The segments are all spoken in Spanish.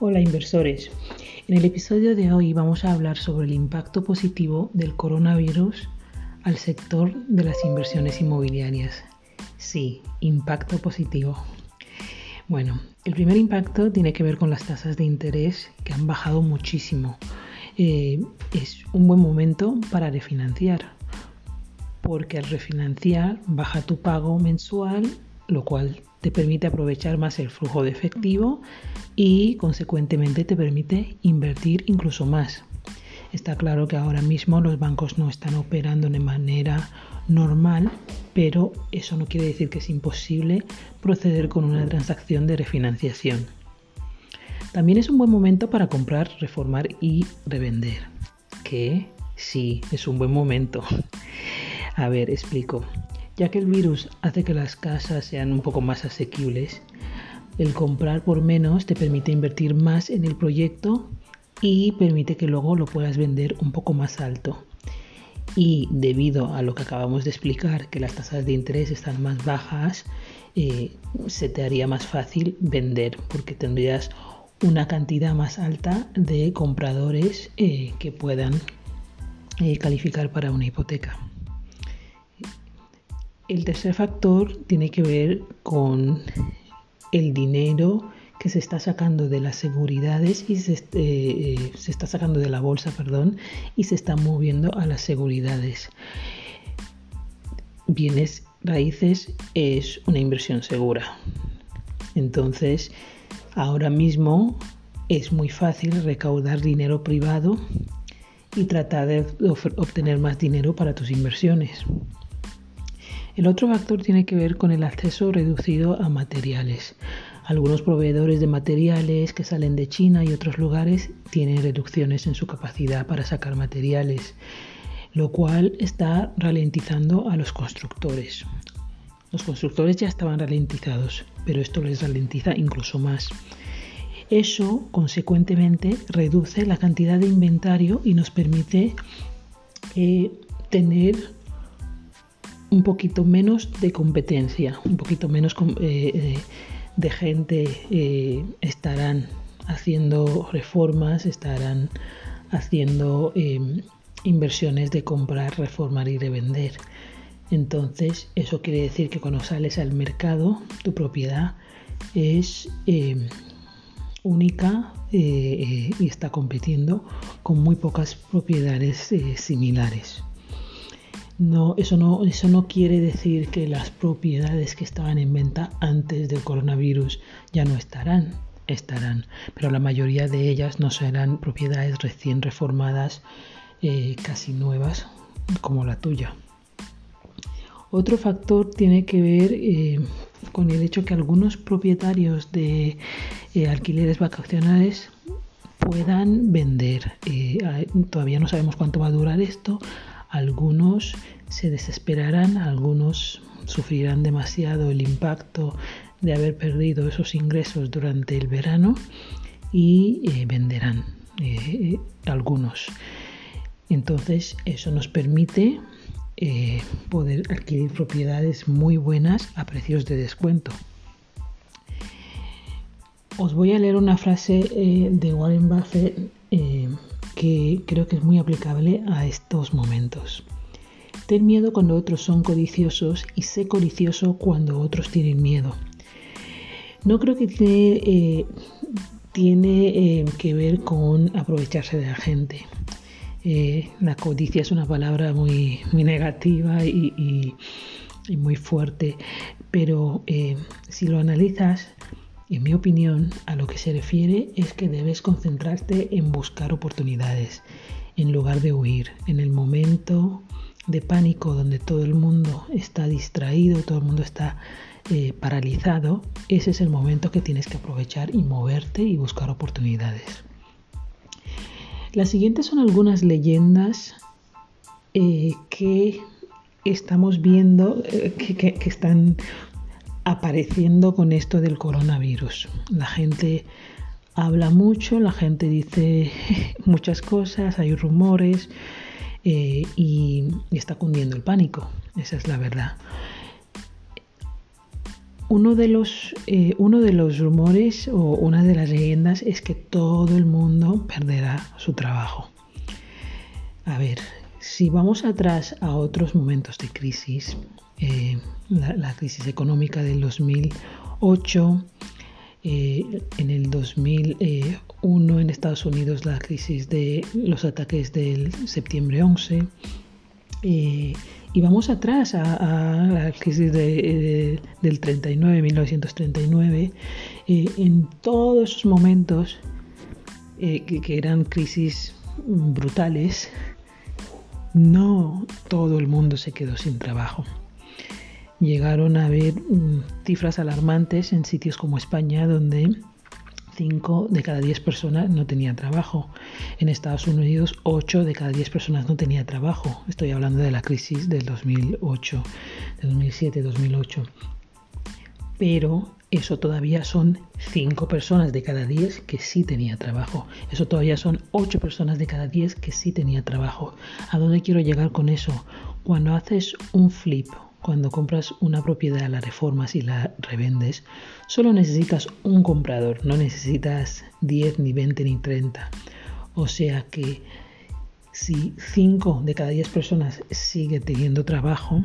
Hola inversores. En el episodio de hoy vamos a hablar sobre el impacto positivo del coronavirus al sector de las inversiones inmobiliarias. Sí, impacto positivo. Bueno, el primer impacto tiene que ver con las tasas de interés que han bajado muchísimo. Eh, es un buen momento para refinanciar, porque al refinanciar baja tu pago mensual, lo cual te permite aprovechar más el flujo de efectivo y consecuentemente te permite invertir incluso más. Está claro que ahora mismo los bancos no están operando de manera normal, pero eso no quiere decir que es imposible proceder con una transacción de refinanciación. También es un buen momento para comprar, reformar y revender. Que sí, es un buen momento. A ver, explico. Ya que el virus hace que las casas sean un poco más asequibles, el comprar por menos te permite invertir más en el proyecto y permite que luego lo puedas vender un poco más alto. Y debido a lo que acabamos de explicar, que las tasas de interés están más bajas, eh, se te haría más fácil vender porque tendrías una cantidad más alta de compradores eh, que puedan eh, calificar para una hipoteca. El tercer factor tiene que ver con el dinero que se está sacando de las seguridades y se, eh, se, está sacando de la bolsa, perdón, y se está moviendo a las seguridades. Bienes raíces es una inversión segura. Entonces, ahora mismo es muy fácil recaudar dinero privado y tratar de obtener más dinero para tus inversiones. El otro factor tiene que ver con el acceso reducido a materiales. Algunos proveedores de materiales que salen de China y otros lugares tienen reducciones en su capacidad para sacar materiales, lo cual está ralentizando a los constructores. Los constructores ya estaban ralentizados, pero esto les ralentiza incluso más. Eso, consecuentemente, reduce la cantidad de inventario y nos permite eh, tener un poquito menos de competencia, un poquito menos eh, eh, de gente eh, estarán haciendo reformas, estarán haciendo em, inversiones de comprar, reformar y revender. Entonces, eso quiere decir que cuando sales al mercado, tu propiedad es em, única y está compitiendo con muy pocas propiedades similares. No, eso no, eso no quiere decir que las propiedades que estaban en venta antes del coronavirus ya no estarán, estarán, pero la mayoría de ellas no serán propiedades recién reformadas, eh, casi nuevas, como la tuya. Otro factor tiene que ver eh, con el hecho que algunos propietarios de eh, alquileres vacacionales puedan vender. todavía no sabemos cuánto va a durar esto. Algunos se desesperarán, algunos sufrirán demasiado el impacto de haber perdido esos ingresos durante el verano y eh, venderán eh, algunos. Entonces eso nos permite eh, poder adquirir propiedades muy buenas a precios de descuento. Os voy a leer una frase de Warren Buffett que creo que es muy aplicable a estos momentos. Ten miedo cuando otros son codiciosos y sé codicioso cuando otros tienen miedo. No creo que tiene, eh, eh, que ver con aprovecharse de la gente. Eh, la codicia es una palabra muy, negativa y muy fuerte, pero si lo analizas, en mi opinión, a lo que se refiere es que debes concentrarte en buscar oportunidades en lugar de huir. En el momento de pánico donde todo el mundo está distraído, todo el mundo está eh, paralizado, ese es el momento que tienes que aprovechar y moverte y buscar oportunidades. Las siguientes son algunas leyendas eh, que estamos viendo, eh, que están apareciendo con esto del coronavirus. La gente habla mucho, la gente dice muchas cosas, hay rumores eh, y, está cundiendo el pánico, esa es la verdad. uno de, los, eh, uno de los rumores o una de las leyendas es que todo el mundo perderá su trabajo. A ver, si vamos atrás a otros momentos de crisis, eh, la, crisis económica del 2008, eh, en el 2001 en Estados Unidos la crisis de los ataques del septiembre 11, y vamos atrás a, la crisis de, del 39, 1939, eh, en todos esos momentos eh, que, eran crisis brutales, no todo el mundo se quedó sin trabajo. Llegaron a haber mm, cifras alarmantes en sitios como España donde 5 de cada 10 personas no tenía trabajo. En Estados Unidos 8 de cada 10 personas no tenía trabajo. Estoy hablando de la crisis del 2008, de 2007-2008. Pero eso todavía son 5 personas de cada 10 que sí tenía trabajo. Eso todavía son 8 personas de cada 10 que sí tenía trabajo. ¿A dónde quiero llegar con eso? Cuando haces un flip cuando compras una propiedad, la reformas y la revendes, solo necesitas un comprador, no necesitas 10, ni 20, ni 30. O sea que si 5 de cada 10 personas sigue teniendo trabajo,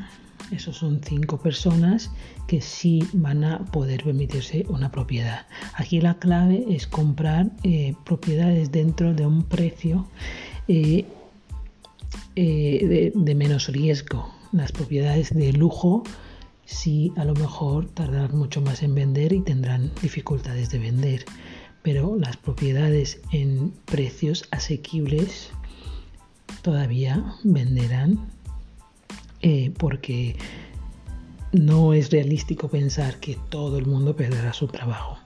esos son 5 personas que sí van a poder permitirse una propiedad. Aquí la clave es comprar eh, propiedades dentro de un precio eh, eh, de menos riesgo las propiedades de lujo sí a lo mejor tardarán mucho más en vender y tendrán dificultades de vender. Pero las propiedades en precios asequibles todavía venderán eh, porque no es realístico pensar que todo el mundo perderá su trabajo.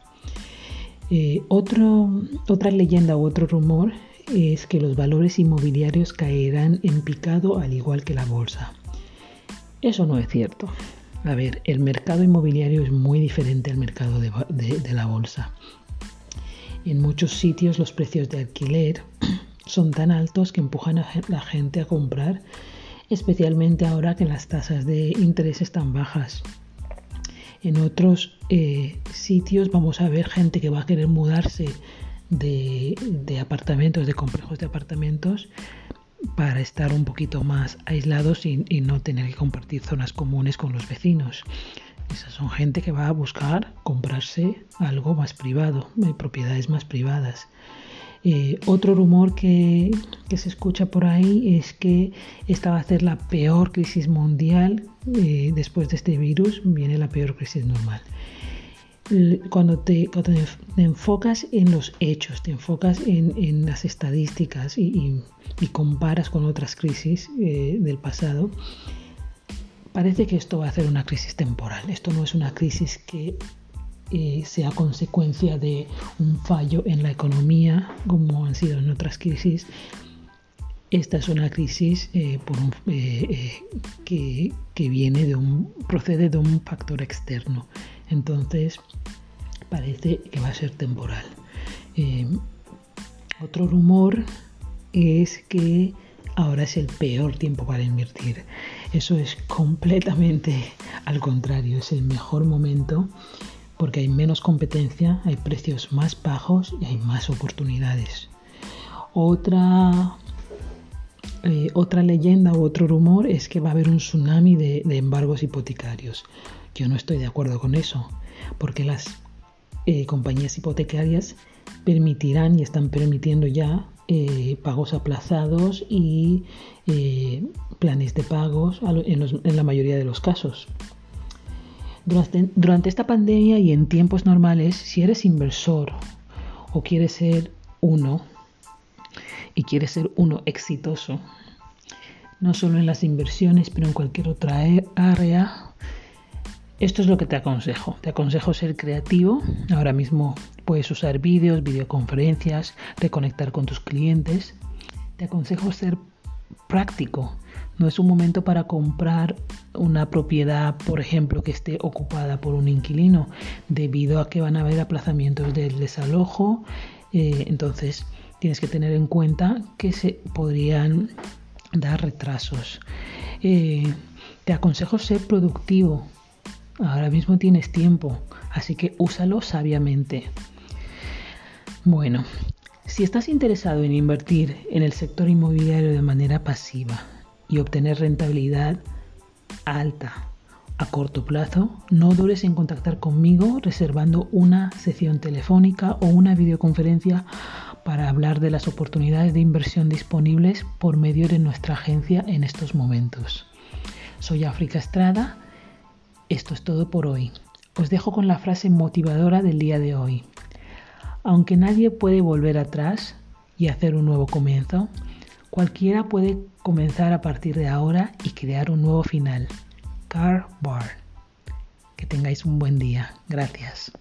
Eh, otra leyenda u otro rumor es que los valores inmobiliarios caerán en picado al igual que la bolsa. Eso no es cierto. A ver, el mercado inmobiliario es muy diferente al mercado de, la bolsa. En muchos sitios los precios de alquiler son tan altos que empujan a la gente a comprar, especialmente ahora que las tasas de interés están bajas. En otros eh, sitios vamos a ver gente que va a querer mudarse de, de apartamentos, de complejos de apartamentos, para estar un poquito más aislados y, no tener que compartir zonas comunes con los vecinos. Esas son gente que va a buscar comprarse algo más privado, eh, propiedades más privadas. Eh, otro rumor que, se escucha por ahí es que esta va a ser la peor crisis mundial. Eh, después de este virus viene la peor crisis normal cuando te, enfocas en los hechos, te enfocas en, las estadísticas y, comparas con otras crisis eh, del pasado, parece que esto va a ser una crisis temporal. Esto no es una crisis que eh, sea consecuencia de un fallo en la economía, como han sido en otras crisis. Esta es una crisis eh, que, que viene de un, procede de un factor externo entonces parece que va a ser temporal. Eh, otro rumor es que ahora es el peor tiempo para invertir. Eso es completamente al contrario, es el mejor momento porque hay menos competencia, hay precios más bajos y hay más oportunidades. Otra, eh, otra leyenda u otro rumor es que va a haber un tsunami de embargos hipotecarios. Yo no estoy de acuerdo con eso, porque las eh, compañías hipotecarias permitirán y están permitiendo ya eh, pagos aplazados y eh, planes de pagos en, la mayoría de los casos. Durante, durante esta pandemia y en tiempos normales, si eres inversor o quieres ser uno y quieres ser uno exitoso, no solo en las inversiones, pero en cualquier otra área, esto es lo que te aconsejo. Te aconsejo ser creativo. Ahora mismo puedes usar vídeos, videoconferencias, reconectar con tus clientes. Te aconsejo ser práctico. No es un momento para comprar una propiedad, por ejemplo, que esté ocupada por un inquilino, debido a que van a haber aplazamientos del desalojo. Eh, entonces, tienes que tener en cuenta que se podrían dar retrasos. Eh, te aconsejo ser productivo Ahora mismo tienes tiempo, así que úsalo sabiamente. Bueno, si estás interesado en invertir en el sector inmobiliario de manera pasiva y obtener rentabilidad alta a corto plazo, no dudes en contactar conmigo reservando una sesión telefónica o una videoconferencia para hablar de las oportunidades de inversión disponibles por medio de nuestra agencia en estos momentos. Soy África Estrada. Esto es todo por hoy. Os dejo con la frase motivadora del día de hoy. Aunque nadie puede volver atrás y hacer un nuevo comienzo, cualquiera puede comenzar a partir de ahora y crear un nuevo final. Car Bar. Que tengáis un buen día. Gracias.